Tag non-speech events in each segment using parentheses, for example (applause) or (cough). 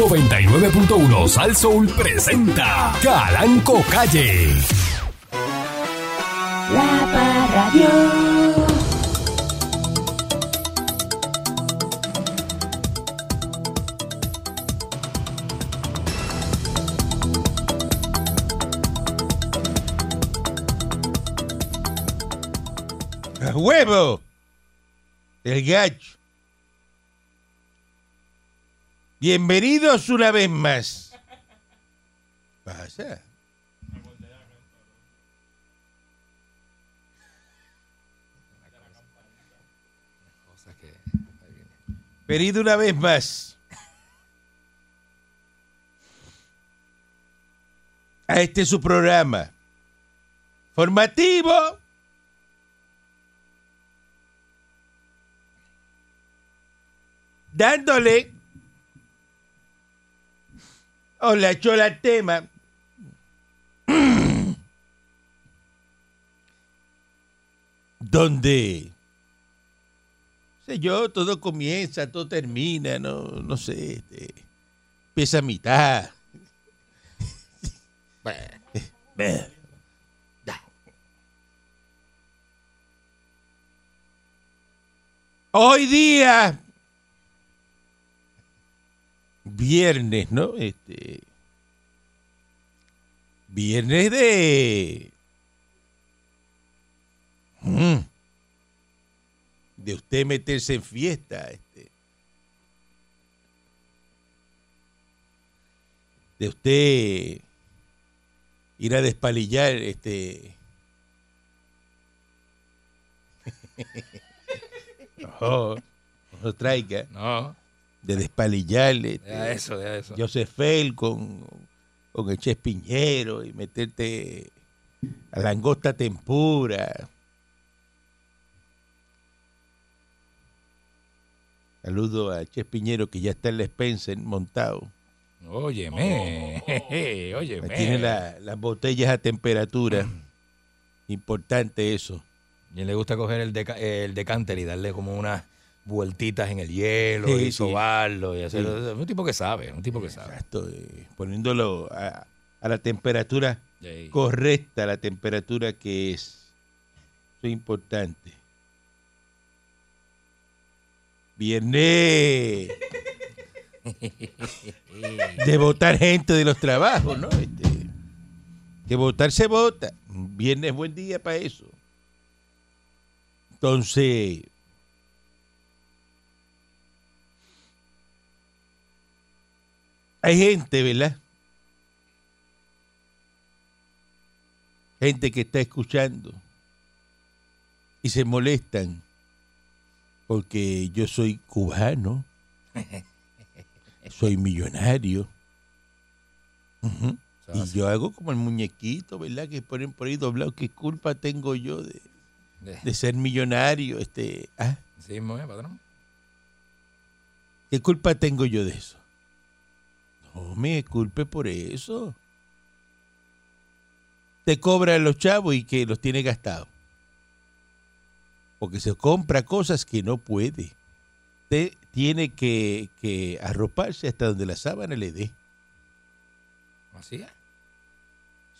99.1 Sal Soul presenta Calanco Calle. La Parradio. ¡A huevo! El gacho. Bienvenidos una vez más. Pasa. Venido una vez más. A este su programa. Formativo. dándole Hola, chola tema. (clears throat) Donde sé yo, todo comienza, todo termina, no, no sé, este, empieza a mitad. (laughs) Hoy día viernes, ¿no? Este viernes de Mm. de usted meterse en fiesta, este de usted ir a despalillar, este no, (laughs) no traiga No, de despalillar este, ya eso, ya eso. Josefel con, con el Ches Piñero y meterte a langosta tempura. Saludo a Ches Piñero que ya está en la Spencer montado. Óyeme, (laughs) jeje, Me óyeme. Tiene la- las botellas a temperatura. Importante eso. Y le gusta coger el, deca- el decanter y darle como unas vueltitas en el hielo Sí, y sobarlo y hacer. Sí. Es un tipo que sabe, un tipo que sabe. Exacto, poniéndolo a, a la temperatura Sí. correcta, la temperatura que es. Eso es importante. Viernes (laughs) de votar gente de los trabajos, ¿no? Este, que votar se vota. Viernes es buen día para eso. Entonces, hay gente, ¿verdad? Gente que está escuchando y se molestan porque yo soy cubano, soy millonario. Y yo hago como el muñequito, ¿verdad? Que ponen por ahí doblado. ¿Qué culpa tengo yo de, De- de ser millonario? Este, ¿ah? Sí, muy bien, patrón. ¿Qué culpa tengo yo de eso? No me culpe por eso. Te cobran los chavos y que los tiene gastados. Porque se compra cosas que no puede. Usted tiene que, que arroparse hasta donde la sábana le dé. Así es.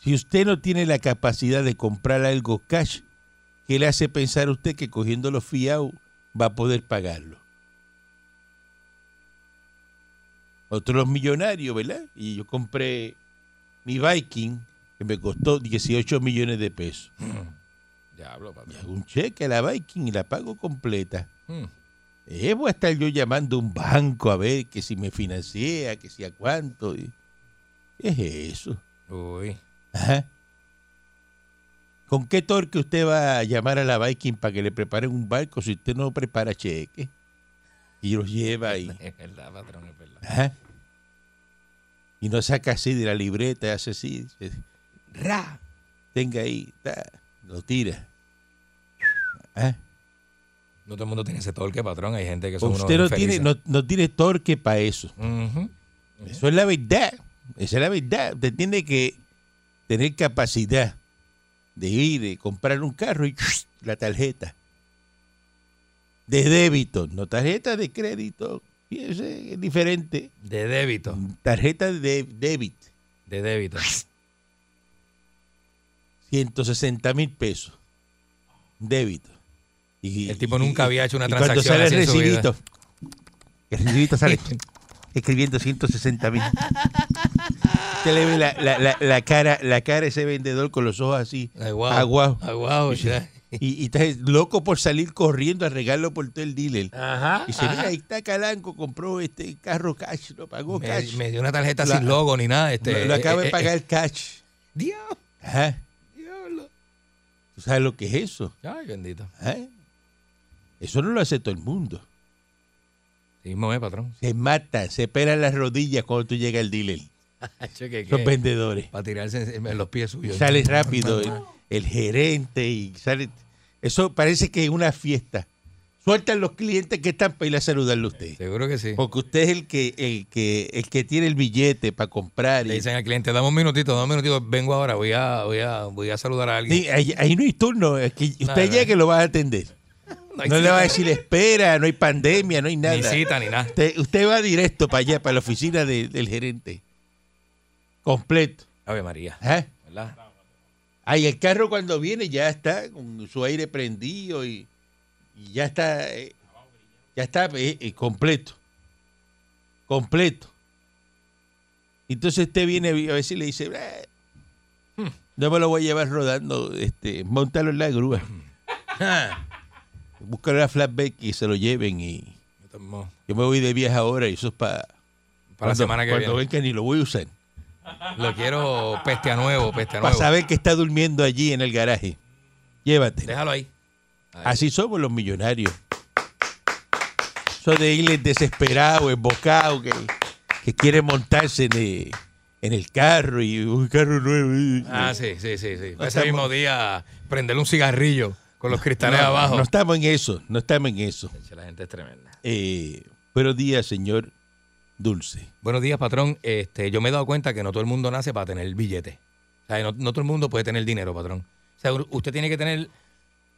Si usted no tiene la capacidad de comprar algo cash, ¿qué le hace pensar a usted que cogiendo los fiados va a poder pagarlo? Otros millonarios, ¿verdad? Y yo compré mi Viking, que me costó 18 millones de pesos. Diablo, Y patrón. hago un cheque a la Viking y la pago completa. Mm. Eh, voy a estar yo llamando a un banco a ver que si me financia, que si a cuánto. y- ¿Qué es eso? Uy. Ajá. ¿Con qué torque usted va a llamar a la Viking para que le preparen un barco si usted no prepara cheque? Y los lleva ahí. Es verdad, patrón, es verdad. Y no saca así de la libreta, y hace así. Ra. Tenga ahí. ta, lo tira. Ajá. No todo el mundo tiene ese torque, patrón. Hay gente que son Usted no unos tiene, infelices. no, no tiene torque para eso. Eso es la verdad. Esa es la verdad. Usted tiene que tener capacidad de ir y comprar un carro y (laughs) la tarjeta de débito, no tarjeta de crédito, Y ese es diferente. De débito. Tarjeta de débito, De débito. 160 mil pesos. Débito. Y, El tipo nunca había hecho una cuando transacción sale el recibito, el recibito sale (laughs) escribiendo 160 mil. Usted le ve la, la- la- la cara, la cara de ese vendedor con los ojos así, Aguao. aguados. Aguao, ya. (laughs) Y, y está loco por salir corriendo a regalarlo por todo el dealer. Ajá. Y dice, ajá. mira, ahí está Calanco, compró este carro cash, lo pagó me, cash. me dio una tarjeta La- sin logo ni nada. Este, lo, lo acaba eh, de eh, pagar cash. Diablo. Ajá. Diablo. ¿Tú sabes lo que es eso? Ay, bendito. Eso no lo hace todo el mundo. Sí, mismo patrón. Se matan, se pelan las rodillas cuando tú llegas al dealer. (laughs) Los vendedores. Para tirarse en, los pies suyos. Sale rápido el, el gerente y sale. Eso parece que es una fiesta. Sueltan los clientes que están para ir a saludarle a usted. Seguro que sí. Porque usted es el que, el que, el que tiene el billete para comprar. Le Y, dicen al cliente, dame un minutito, dame un minutito, vengo ahora, voy a, voy a, voy a saludar a alguien. Sí, ahí, ahí no hay turno. Es que usted Nada. llega que lo va a atender. (laughs) No le va a decir espera, no hay pandemia, no hay nada. Ni cita ni nada. Usted, usted va directo para allá, para la oficina de- del gerente. Completo. Ave María, Ajá. ¿verdad? Ahí el carro cuando viene ya está con su aire prendido y, y ya está, eh, ya está eh, eh, completo. Completo. Entonces usted viene a veces y le dice, "Eh, no me lo voy a llevar rodando, este, montalo en la grúa. (laughs) Búscalo en la flatbed y se lo lleven y yo me voy de viaje ahora y eso es para Para la semana que cuando viene. ven que ni lo voy a usar. Lo quiero peste a nuevo, peste a Para nuevo. saber que está durmiendo allí en el garaje. Llévate. Déjalo ahí. Ahí. Así somos los millonarios. Eso de irles desesperados, embocados, que, que quieren montarse en el, en el carro y un carro nuevo. Ah, sí, sí, sí, sí. No Ese estamos- mismo día, prenderle un cigarrillo con los cristales no, abajo. no estamos en eso, no estamos en eso. La gente es tremenda. Eh, pero día, señor Dulce. Buenos días, patrón. Este, yo me he dado cuenta que no todo el mundo nace para tener billete. O sea, no, no todo el mundo puede tener dinero, patrón. O sea, usted tiene que tener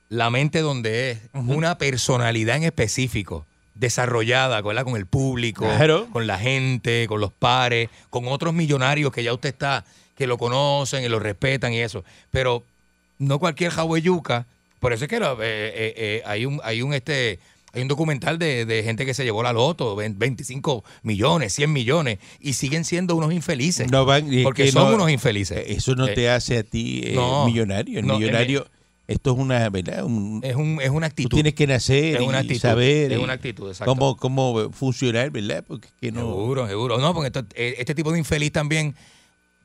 la mente donde es, una personalidad en específico, desarrollada ¿verdad? con el público, Claro. con la gente, con los pares, con otros millonarios que ya usted está, que lo conocen y lo respetan y eso. Pero no cualquier yuca. Por eso es que eh, eh, eh, hay un, hay un este. Hay un documental de, de gente que se llevó la loto, ven- 25 millones, 100 millones, y siguen siendo unos infelices. No van- porque que son no- unos infelices. Eh, Eso no Eh, te hace a ti eh, no, millonario. El millonario, esto es una, ¿verdad? Un- es, un, es una tú actitud. tienes que nacer Es una y saber es una actitud, exacto. cómo, cómo funcionar, ¿verdad? Porque es que no... Seguro, seguro. No, porque esto- este tipo de infeliz también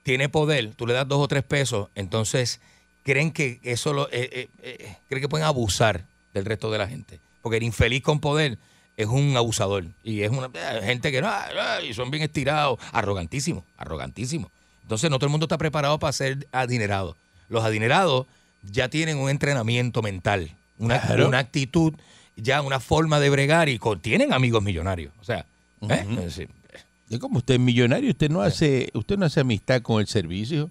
tiene poder. Tú le das dos o tres pesos, entonces creen que eso lo, eh, creen que pueden abusar del resto de la gente. Porque el infeliz con poder es un abusador y es una eh, gente que no, ah, y son bien estirados, arrogantísimos, arrogantísimos. Entonces no todo el mundo está preparado para ser adinerado. Los adinerados ya tienen un entrenamiento mental, una, Claro. una actitud, ya una forma de bregar y tienen amigos millonarios. O sea, Es como usted es millonario, usted no hace, usted no hace amistad con el servicio.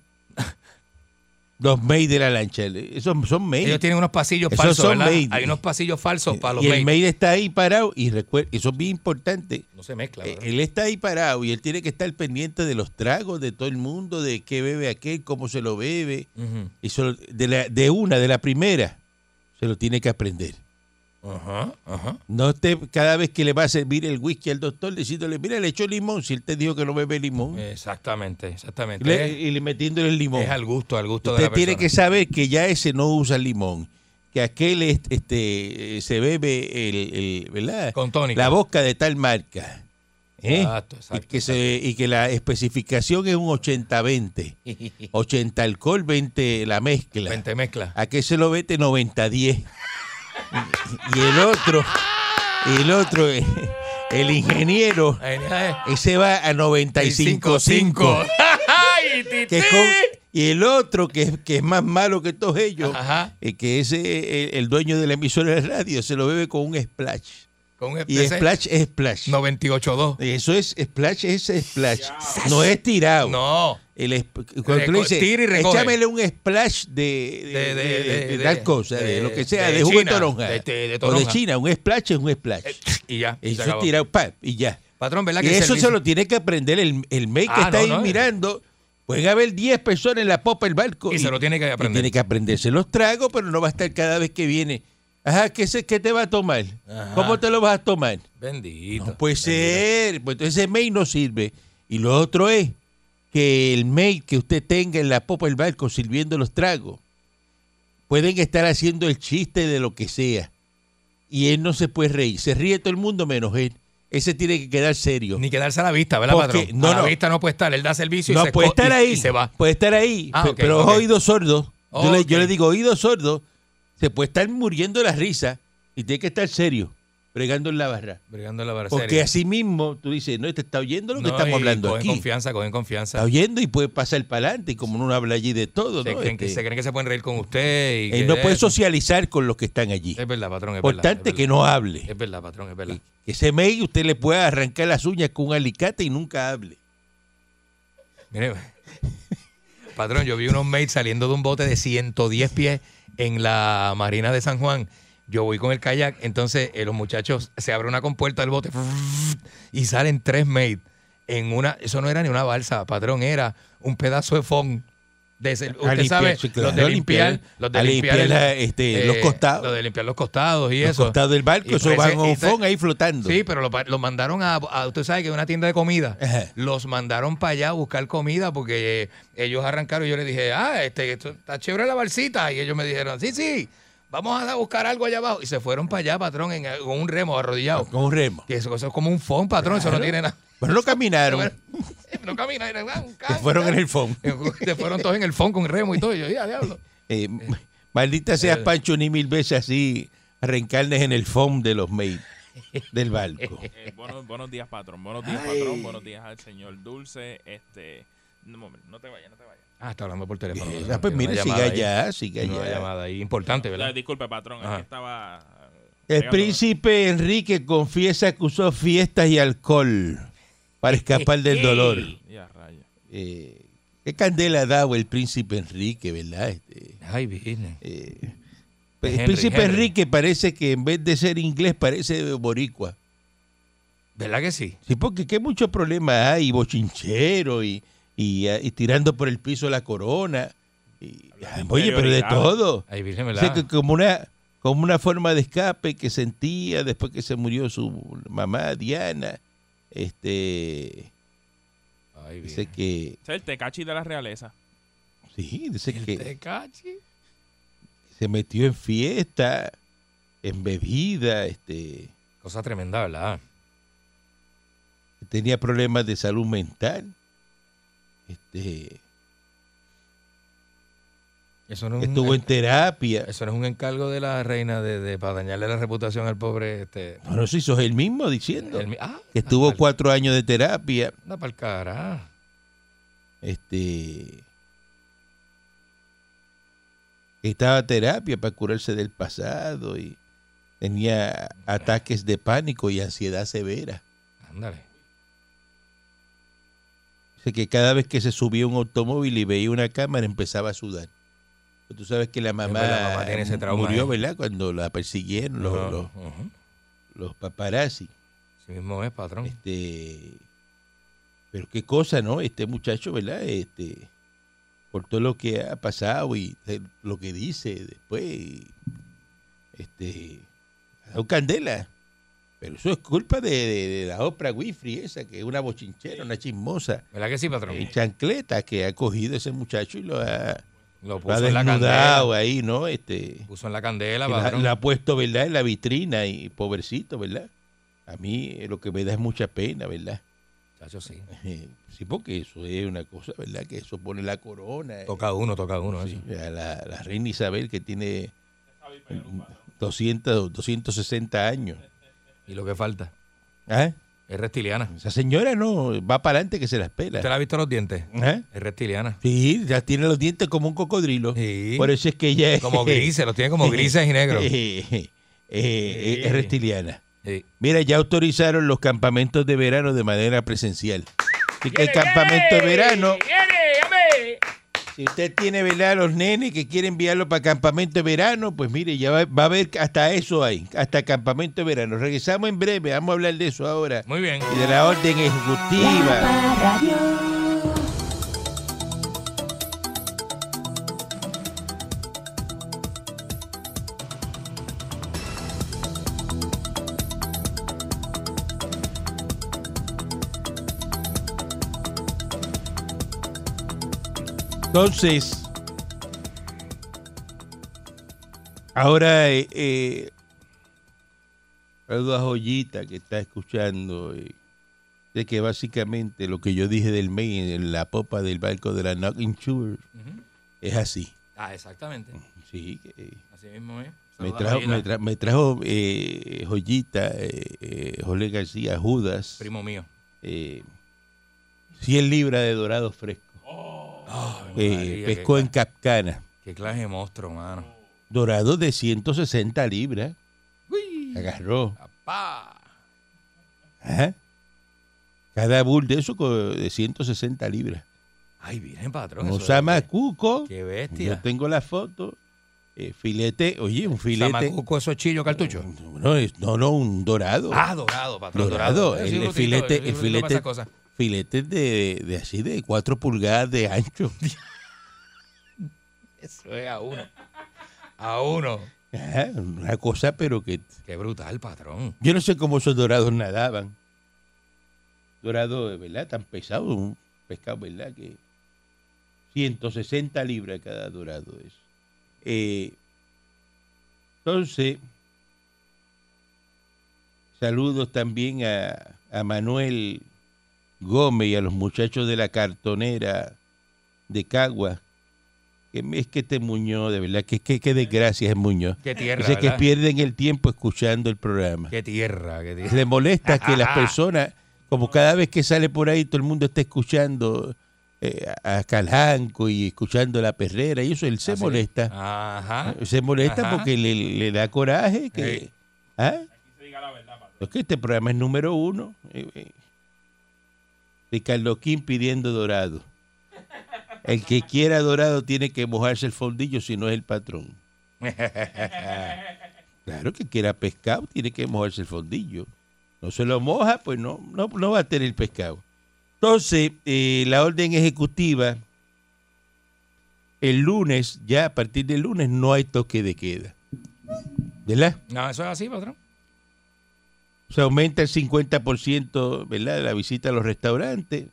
Los maids de la lancha, esos son maids. Ellos tienen unos pasillos Esos falsos, son ¿verdad? made. Hay unos pasillos falsos para los y el maid está ahí parado y recuerda, eso es bien importante. No se mezcla, Eh, ¿verdad? Él está ahí parado y él tiene que estar pendiente de los tragos de todo el mundo, de qué bebe aquel, cómo se lo bebe. Solo- de, la- de una, de la primera, se lo tiene que aprender. Ajá, ajá. No esté cada vez que le va a servir el whisky al doctor diciéndole, mira, le echó limón, si él te dijo que no bebe limón. Exactamente, exactamente. Le- y le metiéndole el limón. es al gusto, al gusto de Usted la tiene persona. que saber que ya ese no usa limón, que aquel es- este, eh, se bebe el, el- ¿verdad? Con tónica. la boca de tal marca. ¿eh? Exacto, y, exacto, que se, y que la especificación es un 80-20. 80 (laughs) alcohol, 20 la mezcla. Vente mezcla. A que se lo vete 90-10. Y el otro, el otro, eh, el ingeniero, ese va a 95-5. (laughs) ¡Ay, que tití! con- y el otro, que, es- que es más malo que todos ellos, eh, que ese, eh, el dueño de la emisora de radio, se lo bebe con un splash. Con Y splash es splash. 98.2. Eso es splash, es splash. No es tirado. No. El cuando tú le dices, tira y recoge. échamele un splash de, de, De- tal cosa, de, lo que sea, de, jugo de toronja. O de. China, un splash es un splash. Y ya. y se Eso es tirado, pa, y ya. Patrón, ¿verdad Y que eso se lo tiene que aprender el, el maid que Ah, está no, ahí no, eh. mirando. Pueden haber 10 personas en la popa del barco. Y se lo tiene que y aprender. tiene que aprenderse los tragos, pero no va a estar cada vez que viene. Ajá, ¿qué, se, qué te va a tomar? Ajá. ¿Cómo te lo vas a tomar? Bendito. No puede ser. Pues entonces ese maid no sirve. Y lo otro es que el maid que usted tenga en la popa del barco sirviendo los tragos, pueden estar haciendo el chiste de lo que sea. Y él no se puede reír. Se ríe todo el mundo menos él. Ese tiene que quedar serio. Ni quedarse a la vista, ¿verdad, Porque- patrón? no, a la no. vista no puede estar. Él da servicio y, No, se, puede estar y- ahí. y se va. Puede estar ahí. Ah, pero ok. oídos sordos. Yo, le, yo le digo oídos sordos. Se puede estar muriendo de la risa y tiene que estar serio, bregando en la barra. Brigando en la barra Porque seria. así mismo tú dices, no, te está oyendo lo que No, estamos y hablando cogen aquí. confianza, cogen confianza. Está oyendo y puede pasar para adelante. Y como uno habla allí de todo, Se, ¿no? creen que, Este, se creen que se pueden reír con usted. Y él que no de puede socializar con los que están allí. Es verdad, patrón. Es verdad, Importante es que verdad. no hable. Es verdad, patrón, es verdad. Que ese mail usted le pueda arrancar las uñas con un alicate y nunca hable. Mire, (laughs) patrón, yo vi unos mates saliendo de un bote de 110 pies en la Marina de San Juan. Yo voy con el kayak, entonces eh, los muchachos se abre una compuerta del bote y salen tres mates en una. Eso no era ni una balsa, patrón, era un pedazo de foam. Usted limpiar, sabe, sí, claro, los de limpiar, los de limpiar, limpiar el- la- este, los costados. Los de limpiar los costados y Los eso. costados del barco, Y eso parece- van a y un ahí flotando. Sí, pero lo, mandaron a, a- Usted sabe que es una tienda de comida. Ajá. Los mandaron para allá a buscar comida porque eh, ellos arrancaron y yo les dije, ah, este, esto está chévere la balsita. Y ellos me dijeron, sí, sí, vamos a buscar algo allá abajo. Y se fueron para allá, patrón, en, con un remo arrodillado. Con un remo. Que eso, eso es como un phone, patrón, eso no tiene nada. Pero no caminaron. (laughs) No camina, era un Se can, fueron en el fondo. Se (laughs) fueron todos en el phone con remo y todo. Y yo, ya, diablo. (laughs) Eh, maldita seas Eh. Pancho ni mil veces así arrancarles en el foam de los maids del barco. Eh, buenos, buenos días, patrón. Buenos días, patrón. Buenos días al señor Dulce. Este, momento, no te vayas, no te vayas. Ah, está hablando por teléfono. Ah, pues mire, siga allá, siga allá. llamada ahí importante, Eh, ¿verdad? disculpe, patrón, es que estaba. El pegando- príncipe Enrique confiesa que usó fiestas y alcohol para escapar del dolor. (laughs) Eh, ¿Qué candela ha dado el príncipe Enrique, verdad? Este, Ay, viene. eh, el Henry, príncipe Henry. Enrique parece que en vez de ser inglés parece boricua. ¿Verdad que sí? Sí, porque qué muchos problemas hay, bochinchero y, y, ah, y tirando por el piso la corona. Y- oye, pero de todo. Ay, Virgen, O ¿verdad? sea, que como una, como una forma de escape que sentía después que se murió su mamá Diana. Este, Ay, dice que, es el tecachi de la realeza. sí, dice El que Tecachi. se metió en fiesta, en bebida, este, Cosa tremenda, ¿verdad? tenía problemas de salud mental. Este, Eso no es un- estuvo en terapia. Eso no es un encargo de la reina de, de- para dañarle la reputación al pobre este. No, no sé, eso es él mismo diciendo el ah, que estuvo anda cuatro años de terapia. para el cara. Este, estaba en terapia para curarse del pasado y tenía ataques de pánico y ansiedad severa. Ándale. Dice que cada vez que se subía a un automóvil y veía una cámara empezaba a sudar. Tú sabes que la mamá, verdad, la mamá tiene ese trauma, murió, ¿eh? ¿verdad? Cuando la persiguieron los, paparazzi. Sí mismo es, patrón. Este, pero qué cosa, ¿no? Este muchacho, ¿verdad? Este, por todo lo que ha pasado y eh, lo que dice después, este, ha dado candela. Pero eso es culpa de, de- de la Oprah Winfrey esa, que es una bochinchera, una chismosa, ¿Verdad que sí, patrón? en chancleta, que ha cogido ese muchacho y lo ha, Lo puso en la candela. ahí, ¿no? Este, Puso en la candela, la, ha puesto, ¿verdad? En la vitrina y pobrecito, ¿verdad? A mí eh, lo que me da es mucha pena, ¿verdad? Chacho, sí. (laughs) Sí, porque eso es una cosa, ¿verdad? Que eso pone la corona. eh, Toca uno, toca uno. sí, eso. la, la reina Isabel que tiene 200, 260 años. Y lo que falta ¿Ah? Es reptiliana. Esa señora no va para adelante que se la ¿Usted espera. le ha visto los dientes? ¿Ah? Es reptiliana. Sí, ya tiene los dientes como un cocodrilo. Sí. Por eso es que ella es, Como grises, los tiene como (laughs) grises y negros. eh, eh, eh, es reptiliana. Sí. Mira, ya autorizaron los campamentos de verano de manera presencial. Así que el campamento de verano Si usted tiene, ¿verdad? Los nenes que quieren enviarlo para campamento de verano, pues mire, ya va, va a haber hasta eso ahí, hasta campamento de verano. Regresamos en breve, vamos a hablar de eso ahora. Muy bien. Y de la orden ejecutiva. La Entonces, ahora, eh, eh, a Joyita que está escuchando, eh, de que básicamente lo que yo dije del Maine en la popa del barco de la Knocking Shore Ujú. es así. Ah, exactamente. Sí, que, eh, Así mismo es. me trajo, Joyita, me tra- me trajo eh, Joyita, eh, eh, José García, Judas, Primo mío. eh, 100 libras de dorado fresco. Eh, María, pescó en Capcana. qué clase de monstruo, mano. Dorado de 160 libras. Agarró. Ajá. Cada bull de eso de 160 libras. Ay, bien, patrón. Un eso es- samacuco. Qué Yo bestia. tengo la foto. eh, filete, oye, un filete. Samacuco, esos chillos cartuchos. No, no, no, un dorado. Ah, dorado, patrón. Dorado, Dorado. el- el filete- el filete- esas cosas. Filetes de, de así de 4 pulgadas de ancho. (laughs) Eso es a uno. A uno. Ajá, una cosa, pero que. Qué brutal, patrón. Yo no sé cómo esos dorados nadaban. Dorado, ¿verdad? Tan pesado, un pescado, ¿verdad? Que 160 libras cada dorado es. Eh, entonces, saludos también a, a Manuel Gómez y a los muchachos de la cartonera de Cagua. Que es que este Muñoz, de verdad, que, que, que desgracia es Muñoz. Qué tierra, que pierden el tiempo escuchando el programa. Qué tierra, qué tierra. Le molesta que las (laughs) personas, como cada vez que sale por ahí, todo el mundo está escuchando eh, a Calanco y escuchando la perrera, y eso él se Así. molesta. Ajá. Se molesta Ajá. porque le, le da coraje. Que, Sí. ¿Ah? Es que este programa es número uno. eh, eh. Ricardo pidiendo dorado. El que quiera dorado tiene que mojarse el fondillo si no es el patrón. (laughs) Claro que quiera pescado, tiene que mojarse el fondillo. No se lo moja, pues no, no, no va a tener pescado. Entonces, eh, la orden ejecutiva, el lunes, ya a partir del lunes, no hay toque de queda. ¿Verdad? No, eso es así, patrón. Se aumenta el 50%, ¿verdad? de La visita a los restaurantes.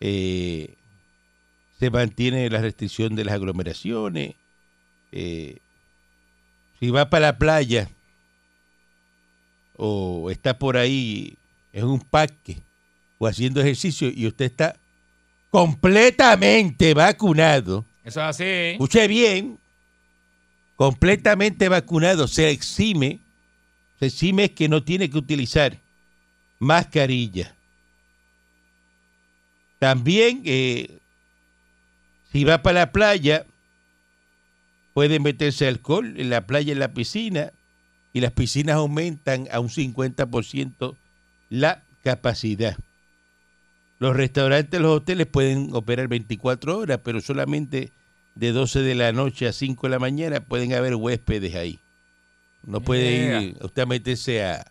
Eh, se mantiene la restricción de las aglomeraciones. Eh, si va para la playa o está por ahí en un parque o haciendo ejercicio y usted está completamente vacunado, Eso es así. escuche bien, completamente vacunado, se exime, se exime que no tiene que utilizar mascarilla. También, eh, si va para la playa, puede meterse alcohol en la playa, en la piscina, y las piscinas aumentan a un 50% la capacidad. Los restaurantes, los hoteles pueden operar 24 horas, pero solamente de 12 de la noche a 5 de la mañana pueden haber huéspedes ahí. No puede ir usted a meterse a,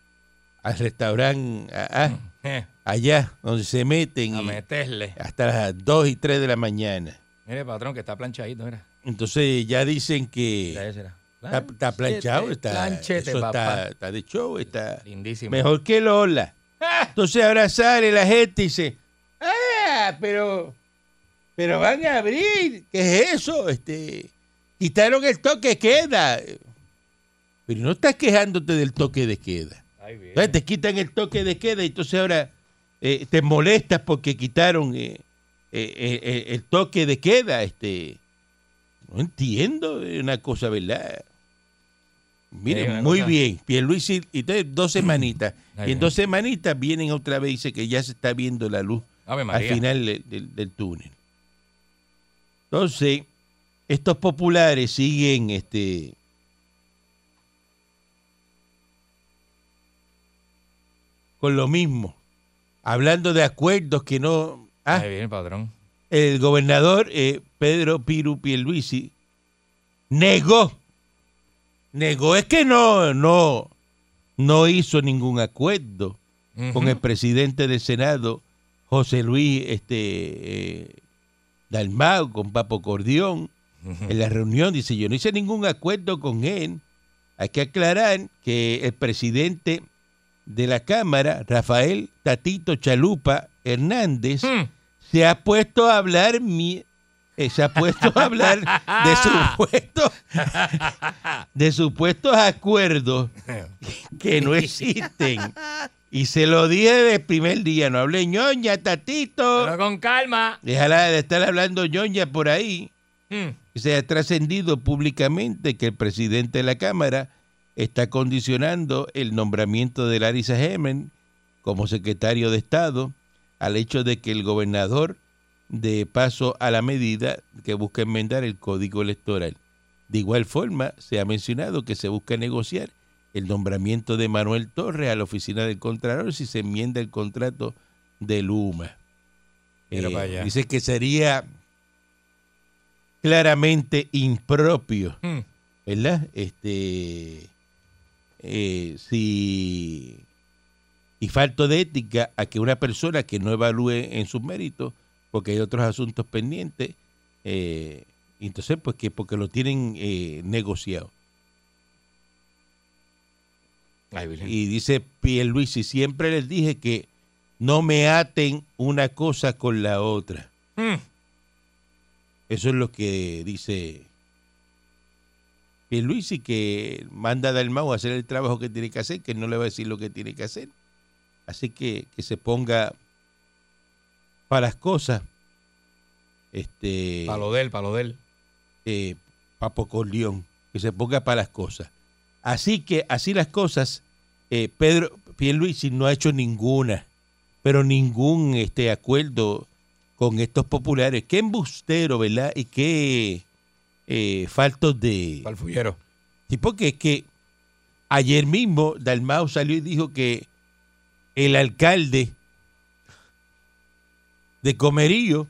al restaurante a- a- (laughs) allá, donde se meten a meterle. hasta las 2 y 3 de la mañana. Mire, patrón, que está planchadito, mira. Entonces ya dicen que está, está planchado, está, Planchete, eso está, está de show, está Lindísimo. mejor que Lola. (laughs) Entonces ahora sale la gente y dice, ah, pero, pero van a abrir, ¿qué es eso? Este, quitaron el toque queda. Pero no estás quejándote del toque de queda. Entonces te quitan el toque de queda y entonces ahora eh, te molestas porque quitaron eh, eh, el toque de queda. Este, no entiendo, una cosa, ¿verdad? Mire, Sí, una muy cosa. bien, Pierluisi, y entonces dos semanitas. (clears throat) Y en dos semanitas vienen otra vez y dice que ya se está viendo la luz al final del, del- del túnel. Entonces, estos populares siguen este con lo mismo, hablando de acuerdos que no... Ah, patrón. el gobernador eh, Pedro Piru Pierluisi negó, negó, es que no, no, no hizo ningún acuerdo con el presidente del Senado, José Luis este, eh, Dalmau, con Papo Cordión, en la reunión, dice, yo no hice ningún acuerdo con él. Hay que aclarar que el presidente de la Cámara, Rafael Tatito Chalupa Hernández, Hmm. se ha puesto a hablar mi- eh, se ha puesto a hablar de (laughs) supuestos de supuestos acuerdos que no existen y se lo dije desde el primer día no hablé ñoña tatito Pero con calma. déjala de estar hablando ñoña por ahí Hmm. se ha trascendido públicamente que el presidente de la Cámara está condicionando el nombramiento de Larissa Hemen como secretario de Estado al hecho de que el gobernador de paso a la medida que busca enmendar el código electoral. De igual forma, se ha mencionado que se busca negociar el nombramiento de Manuel Torres a la oficina del Contralor si se enmienda el contrato de Luma. Eh, dice que sería claramente impropio, Hmm. ¿verdad? Este, eh, si y falto de ética a que una persona que no evalúe en sus méritos, porque hay otros asuntos pendientes, eh, entonces pues que porque lo tienen eh, negociado. Ay. Y dice Pierluisi, siempre les dije que no me aten una cosa con la otra. Hmm. Eso es lo que dice Pierluisi, que manda a Dalmau a hacer el trabajo que tiene que hacer, que no le va a decir lo que tiene que hacer. Así que que se ponga para las cosas. Este, Palo de él, palo de él. eh, Papo Corleón, que se ponga para las cosas. Así que, así las cosas, eh, Pedro Pierluisi no ha hecho ninguna, pero ningún este acuerdo con estos populares. Qué embustero, ¿verdad? Y qué eh, faltos de... Pal fullero. Sí, porque es que ayer mismo Dalmau salió y dijo que el alcalde de Comerillo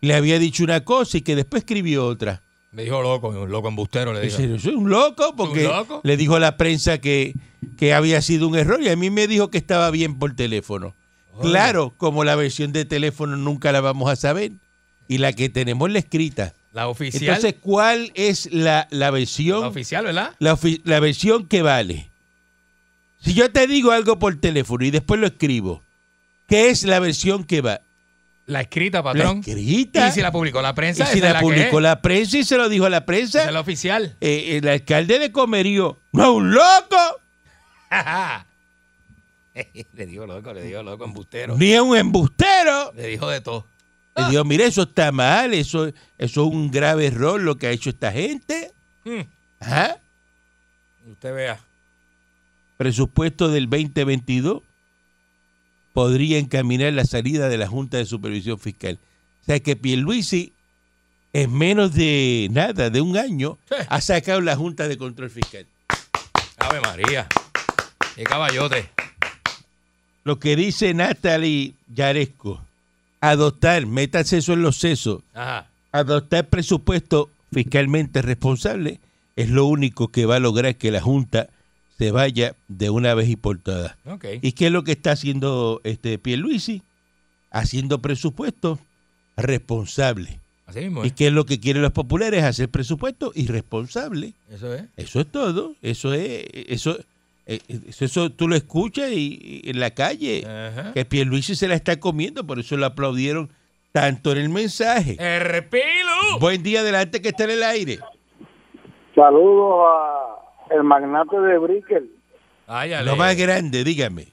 le había dicho una cosa y que después escribió otra. Me dijo loco, un loco embustero le dijo. Dice, "Yo soy un loco porque loco? le dijo a la prensa que, que había sido un error y a mí me dijo que estaba bien por teléfono. Claro, como la versión de teléfono nunca la vamos a saber y la que tenemos la escrita. La oficial. Entonces, ¿cuál es la, la versión? la oficial, ¿verdad? la, ofi- la versión que vale. Si yo te digo algo por teléfono y después lo escribo, ¿qué es la versión que va? La escrita, La patrón. escrita. Y si la publicó la Y prensa, si esa es la publicó la prensa y se lo dijo a la Esa prensa, es la oficial. eh, el alcalde de Comerío, no un loco, (laughs) le dijo loco, le dijo loco, embustero. ni un embustero. Le dijo de todo. Le dijo, mire, eso está mal, eso, eso es un grave error lo que ha hecho esta gente. Hmm. Ajá. Usted vea. Presupuesto del 2022 podría encaminar la salida de la Junta de Supervisión Fiscal. O sea que Pierluisi en menos de nada, de un año, Sí. ha sacado la Junta de Control Fiscal. Ave María. Qué caballote. Lo que dice Natalie Yaresco, adoptar, métanse eso en los sesos, Ajá. adoptar presupuesto fiscalmente responsable es lo único que va a lograr que la Junta se vaya de una vez y por todas. ¿Y qué es lo que está haciendo este Pierluisi? Haciendo presupuesto responsable. Así mismo ¿Y qué es lo que quieren los populares? Hacer presupuesto irresponsable. Eso es. Eso es todo. Eso es, eso, eso, eso tú lo escuchas y, y en la calle Ajá. que Pierluisi se la está comiendo, por eso lo aplaudieron tanto en el mensaje. El repilo. Buen día adelante que está en el aire. Saludos a el magnate de Brickell. Lo más grande, dígame.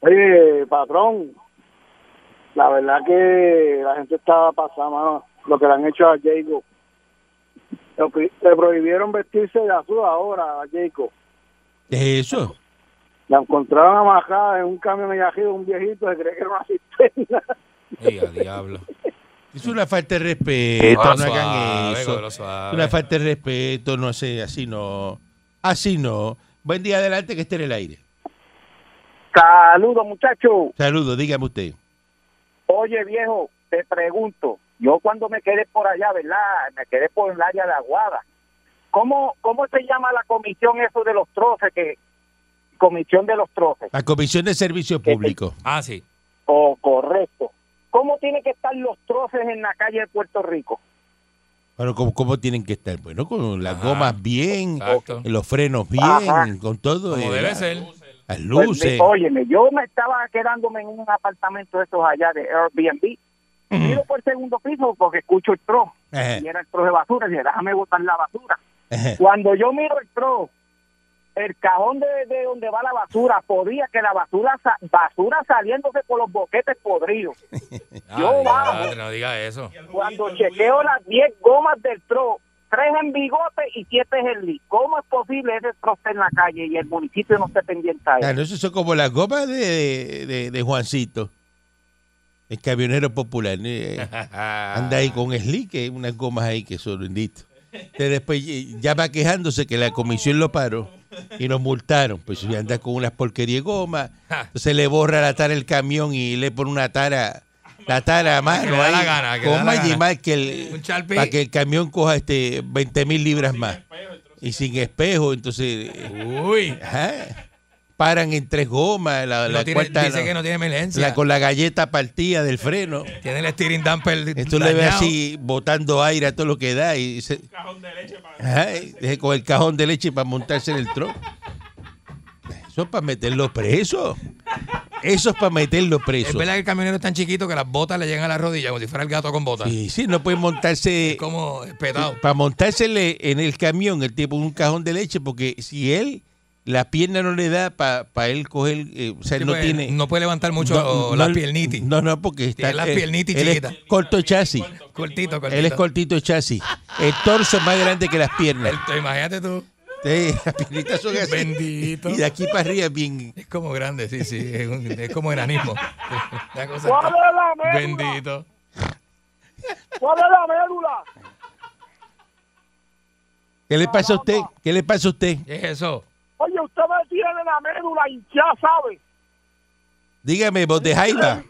Oye, patrón, la verdad que la gente estaba pasando, mano, lo que le han hecho a Jacob. Le prohibieron vestirse de azul ahora a Jacob. ¿Qué es eso? La encontraron amajada en un camión de un viejito, se cree que era una cisterna. Diga, diablo. Es una falta de respeto, no hagan eso. Una falta de respeto, no sé, así no. Así no. Buen día adelante que esté en el aire. Saludos, muchachos. Saludos, dígame usted. Oye, viejo, te pregunto, yo cuando me quedé por allá, ¿verdad? Me quedé por el área de Aguada. ¿Cómo, cómo se llama la comisión eso de los troces? que Comisión de los troces. La Comisión de Servicios Públicos. Ah, sí. O correcto. ¿Cómo tienen que estar los troces en la calle de Puerto Rico? Bueno, ¿cómo, cómo tienen que estar? Bueno, con las Ajá. gomas bien, Exacto. los frenos bien, Ajá. con todo. Como eh, debe la- ser. Las Pues, luces. me- óyeme, yo me estaba quedándome en un apartamento de esos allá de Airbnb. Miro por el segundo piso porque escucho el tro. Ajá, Y era el tro de basura. Y dije, déjame botar la basura. Cuando yo miro el tro, el cajón de, de donde va la basura, podía que la basura sa- basura saliéndose por los boquetes podridos. (laughs) Yo bajo. no diga eso. Cuando chequeo las 10 gomas del tro, tres en bigote y siete en lit. ¿Cómo es posible ese tro esté en la calle y el municipio no esté pendiente a él? Claro, eso son como las gomas de, de, de Juancito, el camionero popular. eh, (laughs) Anda ahí con Slick, que hay unas gomas ahí que son benditos. Entonces después llama quejándose que la comisión lo paró y nos multaron. Pues si anda con unas porquerías de goma, entonces le borra la tara el camión y le pone una tara, la tara a mano ahí, la gana, que la más y más que el, para que el camión coja este 20 mil libras más. Y sin espejo, entonces Uy. ajá, paran en tres gomas, la, No la tiene- cuarta dice que no tiene emergencia. La- con la galleta partida del freno. Tiene el steering damper Esto le ve dañado. así botando aire a todo lo que da y se, Ajá, y deje con el cajón de leche para montarse en el tronco. Eso es para meterlo preso. Eso es para meterlo Es preso. verdad que el camionero es tan chiquito que las botas le llegan a la rodilla como si fuera el gato con botas. Sí, sí, no puede montarse. Es como petado. Para montársele en el camión el tipo un cajón de leche, porque si él, la pierna no le da para él coger, eh, o sea, él no pues, tiene. no puede levantar mucho no, las no, piernitis. No, no, porque está. Tiene las eh, piernitis él es chiquitas. corto chasis. Cortito, cortito. Él es cortito chasis. El torso es más grande que las piernas. El- imagínate tú. Sí, (laughs) las piernitas son así. Bendito. Y de aquí para arriba es bien. Es como grande, sí, sí. Es, un- es como enanismo. (laughs) Una cosa- ¿Cuál es la médula? Bendito. ¿Cuál es la médula? ¿Qué le pasa a usted? ¿Qué le pasa a usted? ¿Qué es eso? Oye, usted me tiene la médula hinchada, ¿sabe? Dígame, vos de Jaiba.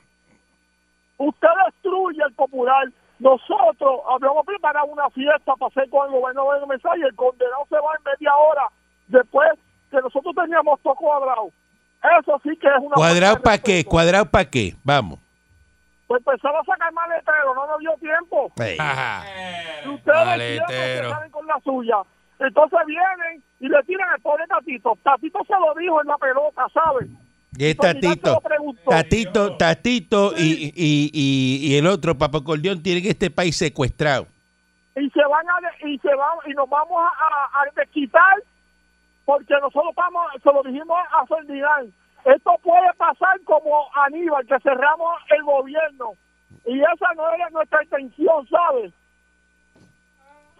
Usted destruye el popular. Nosotros habíamos preparado una fiesta para hacer con el gobernador de mensaje y el condenado se va en media hora después que nosotros teníamos todo cuadrado. Eso sí que es una... ¿Cuadrado para qué? ¿Cuadrado para qué? Vamos. Pues empezaba a sacar maletero, no nos dio tiempo. Ajá. Y ustedes Maletero. se salen con la suya. Entonces vienen y le tiran el pobre Tatito. Tatito se lo dijo en la pelota, ¿sabes? Y es Tatito. Tatito, y, y, y, y el otro, Papo Corleón, tienen este país secuestrado. y se van a y se van y nos vamos a, a, a desquitar porque nosotros vamos se lo dijimos a Ferdinand esto puede pasar como Aníbal que cerramos el gobierno y esa no era nuestra intención ¿sabes?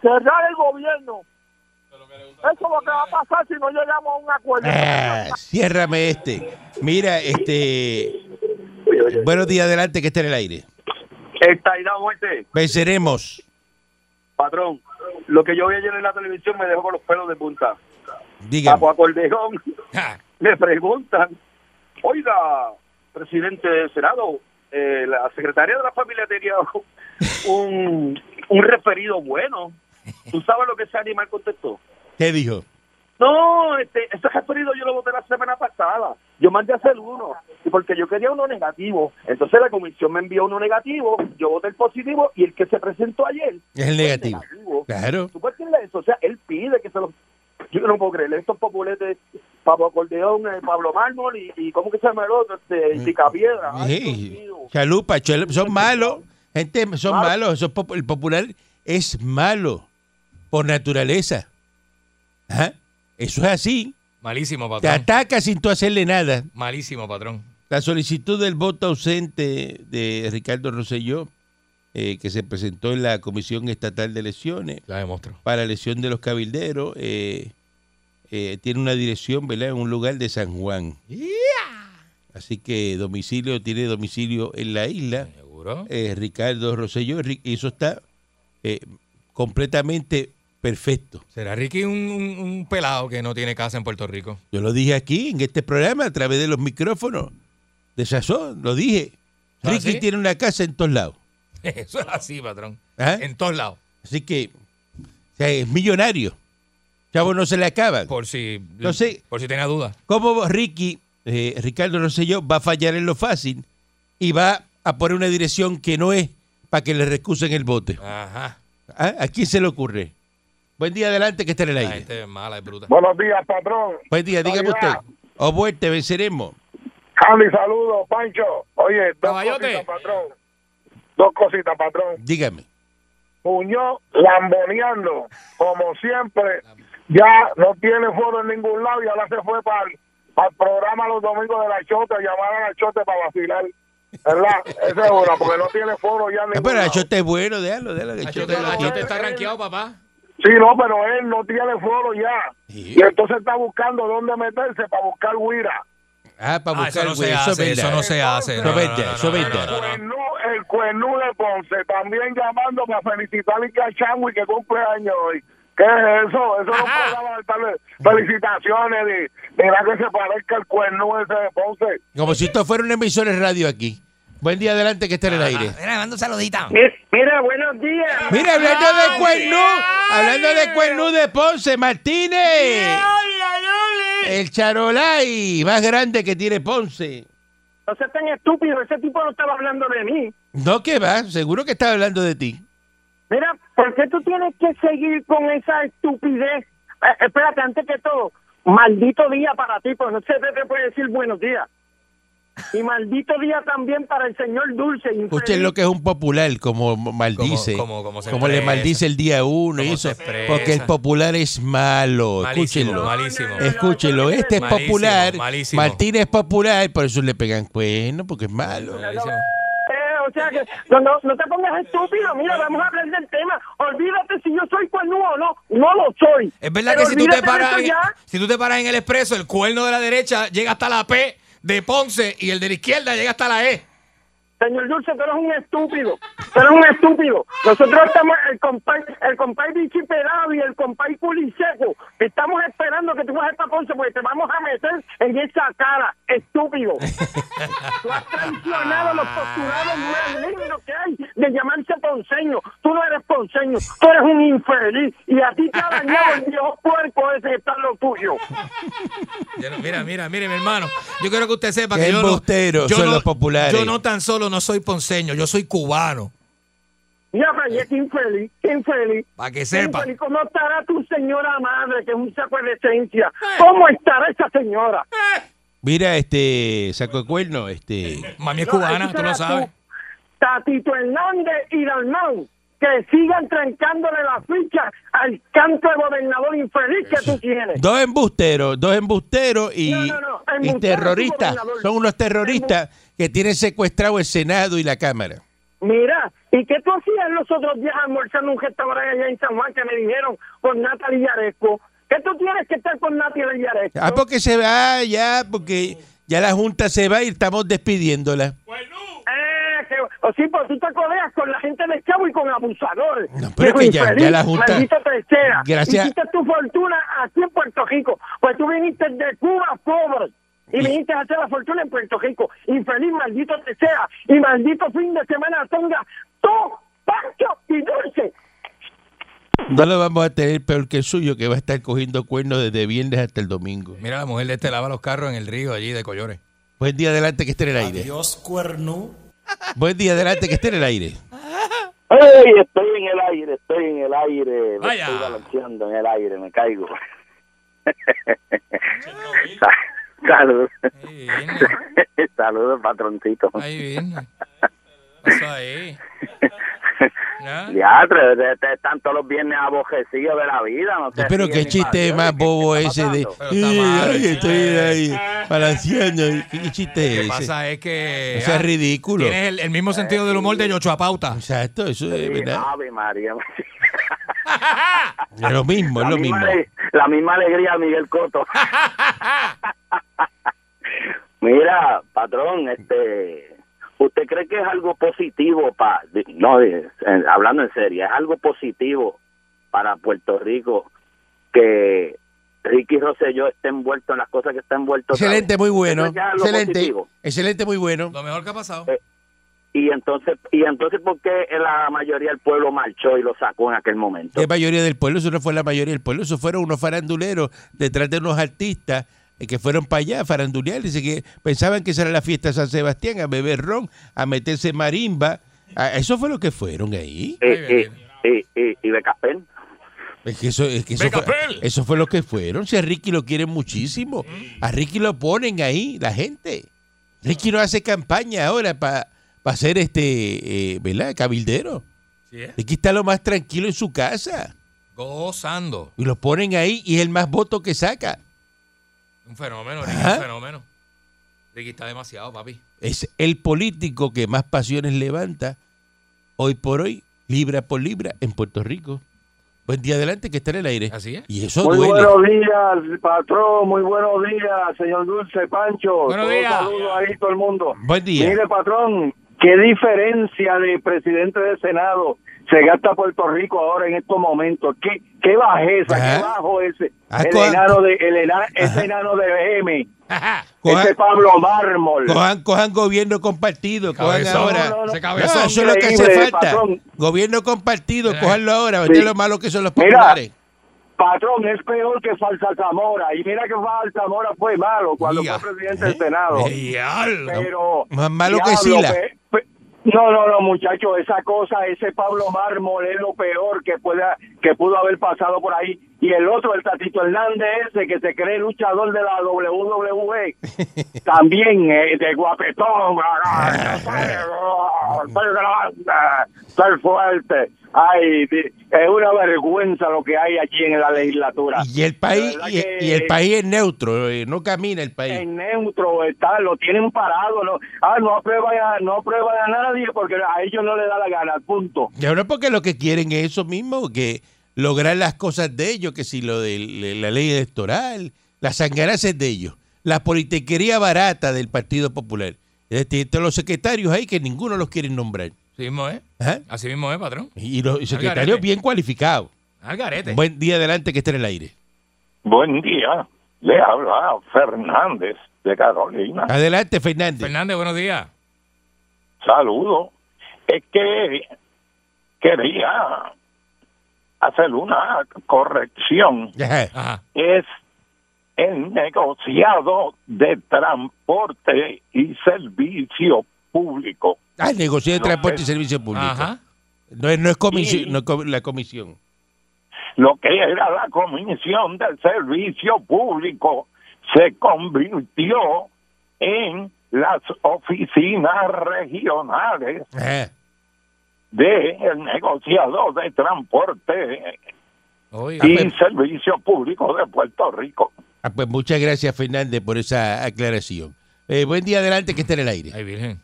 cerrar el gobierno eso es lo que va a pasar si no llegamos a un acuerdo Ah, ciérrame este. Mira, este. Buenos días, adelante, que esté en el aire. Y la muerte, Venceremos. patrón. Lo que yo vi ayer en la televisión me dejó con los pelos de punta. Dígame. Papo Acordeón Ja. le preguntan, oiga, presidente del Senado, eh, la secretaria de la familia tenía un, un referido bueno. ¿Tú sabes lo que ese animal contestó? ¿Qué dijo? No, este, ese referido yo lo voté la semana pasada. Yo mandé a hacer uno, y porque yo quería uno negativo. Entonces la comisión me envió uno negativo, yo voté el positivo, y el que se presentó ayer Es el fue negativo. Claro. ¿Tú puedes eso? O sea, él pide que se lo... Yo no puedo creerle. Estos populetes, Pablo Acordeón, eh, Pablo Mármol y, y ¿cómo que se llama el otro? Este, Picapiedra. Ay, Dios Sí. Chalupa, chal- son malos. Gente, son Malo. malos. Son el popular es malo por naturaleza. Ajá. Eso es así. Malísimo, Te patrón. ataca sin tú hacerle nada. Malísimo, patrón. La solicitud del voto ausente de Ricardo Rosselló, eh, que se presentó en la Comisión Estatal de Elecciones La demostró. para elección de los cabilderos, eh, eh, tiene una dirección, ¿verdad? En un lugar de San Juan. Así que domicilio, tiene domicilio en la isla. ¿Seguro? Ricardo Rosselló, y eso está completamente perfecto. ¿Será Ricky un, un- un pelado que no tiene casa en Puerto Rico? Yo lo dije aquí en este programa a través de los micrófonos de Sazón, lo dije. ¿Ah, Ricky sí? tiene una casa en todos lados. (laughs) Eso es así, patrón. ¿Ah? En todos lados. Así que o sea, es millonario. Chavo, no se le acaban. Por si, No sé. por si tenía duda. ¿Cómo Ricky, eh, Ricardo Rosselló, va a fallar en lo fácil y va a poner una dirección que no es para que le recusen el vote? Ajá. ¿Ah? ¿A quién se le ocurre? Buen día adelante que está en el La aire. gente es mala, es bruta. Buenos días, patrón. Buen día, dígame usted. O vuelte, venceremos. Andy, saludos, Pancho. Oye, dos Caballote. cositas, patrón. Dos cositas, patrón. Dígame. Muñoz lamboneando, como siempre. Ya no tiene foro en ningún lado y ahora se fue para el, programa los domingos de la Chota, llamar a la Chota para vacilar. ¿Verdad? (laughs) Esa es una, porque no tiene foro ya en ningún pero lado. Achote es bueno, déjalo, déjalo. que Achote, Achote está rankeado, papá. Sí, no, pero él no tiene foro ya. Sí. Y entonces está buscando dónde meterse para buscar Guira. Ah, para Ah, buscar eso no se güey, hace, es eso no se hace. Eso No, no, vende, no, no, eso no, vende. no, no, no. Cuernú, el cuernú de Ponce también llamando para felicitar a Cachangui que cumple años hoy. ¿Qué es eso? Eso no felicitaciones de que se parezca el cuernú ese de Ponce. Como si esto fuera un emisor de radio aquí. Buen día adelante que está en el aire. Mira, manda un saludito. Mira, buenos días. Mira, hablando de Cuernú, hablando de Cuernú de Ponce, Martínez. El charolay más grande que tiene Ponce. No seas tan estúpido, ese tipo no estaba hablando de mí. No, que va, seguro que está hablando de ti. Mira, ¿por qué tú tienes que seguir con esa estupidez? Eh, espérate, antes que todo, maldito día para ti, pues no se te puede decir buenos días. Y maldito día también para el señor Dulce. Usted es lo que es un popular, como maldice. Como- como- como se como le maldice el día uno y eso. Porque el popular es malo. Malísimo, Escúchenlo. malísimo. Escúchenlo. Este es Malísimo, popular. malísimo. Martínez es popular, por eso le pegan cuerno, porque es malo. Malísimo. Eh, o sea que no, no, no te pongas estúpido. Mira, vamos a hablar del tema. Olvídate si yo soy cuernudo o no. No lo soy. Es verdad Pero que si tú te paras en, si tú te paras en el expreso, el cuerno de la derecha llega hasta la P de Ponce y el de la izquierda llega hasta la E. Señor Dulce, tú eres un estúpido. Tú eres un estúpido. Nosotros estamos, el compay, el compay Vichy y el compay Puliseco, estamos esperando que tú vas a Ponce porque te vamos a meter en esa cara, estúpido. tú has traicionado los postulados más lindos que hay de llamarse ponceño. Tú no eres ponceño, tú eres un infeliz y a ti te ha dañado el viejo puerco ese que está en lo tuyo. Mira, mira, mire, mi hermano. Yo quiero que usted sepa Qué que yo no, yo son no- los populares. Yo no tan solo no soy ponceño, yo soy cubano. Mira, pero qué infeliz, qué infeliz. Para que sepa. ¿Y cómo estará tu señora madre, que es un saco de decencia? ¿Cómo estará esa señora? Mira, este, saco de cuerno, este. Mami es cubana, tú lo sabes. tú, Tatito Hernández y Dalmán, que sigan trancándole la ficha al canto de gobernador infeliz que tú tienes. Dos embusteros, dos embusteros y, No, no, no, y embustero terroristas. Son unos terroristas que tienen secuestrado el Senado y la Cámara. Mira, ¿y qué tú hacías los otros días almorzando en un restaurante allá en San Juan que me dijeron con Natalie Yaresco? ¿Qué tú tienes que estar con Natalie Yaresco? Ah, porque se va ya, porque ya la Junta se va y estamos despidiéndola. Eh, que, o sí, pues tú te codeas con la gente de Chavo y con abusadores. No, pero que ya- infeliz, ya la Junta-. Gracias- Hiciste tu fortuna aquí en Puerto Rico. Pues tú viniste de Cuba pobre. Y viniste a hacer la fortuna en Puerto Rico. Infeliz, maldito te sea. Y maldito fin de semana tenga tú, Pancho y Dulce. No lo vamos a tener peor que el suyo, que va a estar cogiendo cuernos desde viernes hasta el domingo. Mira, la mujer de este lava los carros en el río allí de Collores. Buen día adelante que esté en el aire. Dios cuernú. Buen día adelante que esté en el aire. ¡Ey! Estoy en el aire, estoy en el aire. Me Vaya. estoy balanceando en el aire, me caigo. (laughs) Saludos. (laughs) Saludos, patroncito. ahí viene. Eso ahí. ¿Ya? Ya, están todos los viernes abojecidos de la vida. No sé Pero si qué chiste más ¿qué- qué bobo ese de. "Ay, mal, ay, el estoy ahí balanceando. ¿Qué chiste Lo es que ese? pasa es que. Eso es ah, ridículo. Tienes el, el mismo sentido del humor de Yocho Pauta. Exacto, eso es verdad. Ave María. Es lo mismo, es La lo mismo. la misma alegría de Miguel Coto. (laughs) (laughs) Mira, patrón, este, ¿usted cree que es algo positivo para, no, hablando en serio, es algo positivo para Puerto Rico que Ricky Rosselló esté envuelto en las cosas que está envuelto? Excelente, muy bueno. ¿Usted cree que es algo Excelente, positivo? excelente, muy bueno. Lo mejor que ha pasado. Eh, y entonces y entonces por qué la mayoría del pueblo marchó y lo sacó en aquel momento ¿Qué mayoría del pueblo? Eso no fue la mayoría del pueblo, eso fueron unos faranduleros detrás de unos artistas que fueron para allá a farandulear. Dice que pensaban que esa era la fiesta de San Sebastián, a beber ron, a meterse marimba. Ah, Eso fue lo que fueron ahí. y, y, y, Becapel. Es que eso, es que eso, fue, eso fue lo que fueron. Si a Ricky lo quieren muchísimo. A Ricky lo ponen ahí, la gente. Ricky no hace campaña ahora para ser este, eh, ¿verdad? Cabildero. ¿eh? Ricky está lo más tranquilo en su casa. Gozando. Y lo ponen ahí y es el más voto que saca. Un fenómeno, Ricky, un fenómeno. Ricky está demasiado, papi. Es el político que más pasiones levanta hoy por hoy, libra por libra, en Puerto Rico. Buen día adelante que está en el aire. Así es. Y eso Muy duele. buenos días, patrón. Muy buenos días, señor Dulce Pancho. Buenos Todos días. Saludos ahí todo el mundo. Buen día. Mire, patrón, qué diferencia de presidente del Senado se gasta Puerto Rico ahora en estos momentos. Qué, qué bajeza, Ajá. qué bajo ese. Ah, el enano de, el ena- ese enano de BM, Cojan- ese Pablo Mármol. Cojan, cojan gobierno compartido, cojan Cabezón. ahora. No, no, eso es lo que hace falta. patrón. Gobierno compartido, Eh. cojanlo ahora. Sí. Lo malo que son los Mira. populares. Patrón, es peor que Falsa Zamora. Y mira que Falsa Zamora fue malo cuando fue presidente del Senado. Diablo. pero Más malo que Sila. pe- pe- no no no muchacho esa cosa ese Pablo Mármol es lo peor que pueda que pudo haber pasado por ahí y el otro el Tatito Hernández ese que se cree luchador de la WWE (laughs) también eh, de guapetón. Ah, soy- soy grande, soy fuerte. Ay es una vergüenza lo que hay aquí en la legislatura. Y el país, y, el país es neutro, eh, no camina el país. en neutro está, lo tienen parado, no, ah, no aprueban a, no aprueban a nadie porque a ellos no les da la gana, punto. Y ahora porque lo que quieren es eso mismo, que lograr las cosas de ellos, que si lo de la ley electoral, las sangraces de ellos, la politiquería barata del Partido Popular. Este, los secretarios ahí que ninguno los quiere nombrar. Así mismo es. Ajá. Así mismo es, patrón. Y los secretarios bien cualificados. Buen día adelante que esté en el aire. Buen día, le habla Fernández de Carolina. Adelante, Fernández. Fernández, buenos días. Saludo. Es que quería hacer una corrección. Ajá. Es el negociado de transporte y servicio público. Ah, negocio de No, transporte y servicio público. Ajá. No es, no es comisión, no es la comisión. Lo que era la Comisión del Servicio Público se convirtió en las oficinas regionales Ajá. Del negociado de transporte Oiga. y pues- servicio público de Puerto Rico. Ah, pues muchas gracias, Fernández, por esa aclaración. Eh, buen día adelante que esté en el aire. Ay, virgen.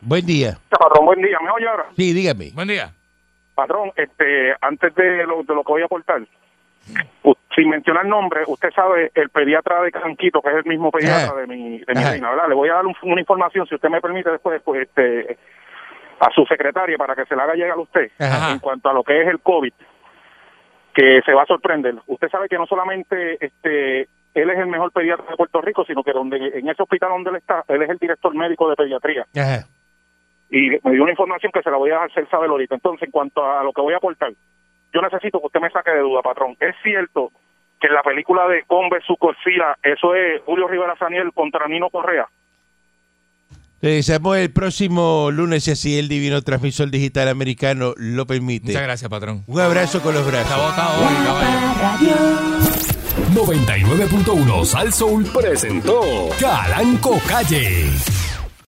Buen día. Patrón, buen día. ¿Me oye ahora? Sí, dígame. Buen día. Patrón, este, antes de lo, de lo que voy a aportar, u- sin mencionar nombre, usted sabe el pediatra de Canquito, que es el mismo pediatra de mi, de mi reina, ¿verdad? Le voy a dar un- una información, si usted me permite después, pues, este, a su secretaria para que se la haga llegar a usted Ajá. en cuanto a lo que es el COVID, que se va a sorprender. Usted sabe que no solamente este él es el mejor pediatra de Puerto Rico, sino que donde en ese hospital donde él está, él es el director médico de pediatría Ajá. y me dio una información que se la voy a hacer saber ahorita. Entonces, en cuanto a lo que voy a aportar, yo necesito que usted me saque de duda, patrón. ¿Es cierto que en la película de Combe su Godzilla, eso es Julio Rivera Saniel contra Nino Correa? Regresamos el próximo lunes, si así el divino transmisor digital americano lo permite. Muchas gracias, patrón. Un abrazo con los brazos. hoy, caballo. Radio. 99.1 Sal Soul presentó Calanco Calle.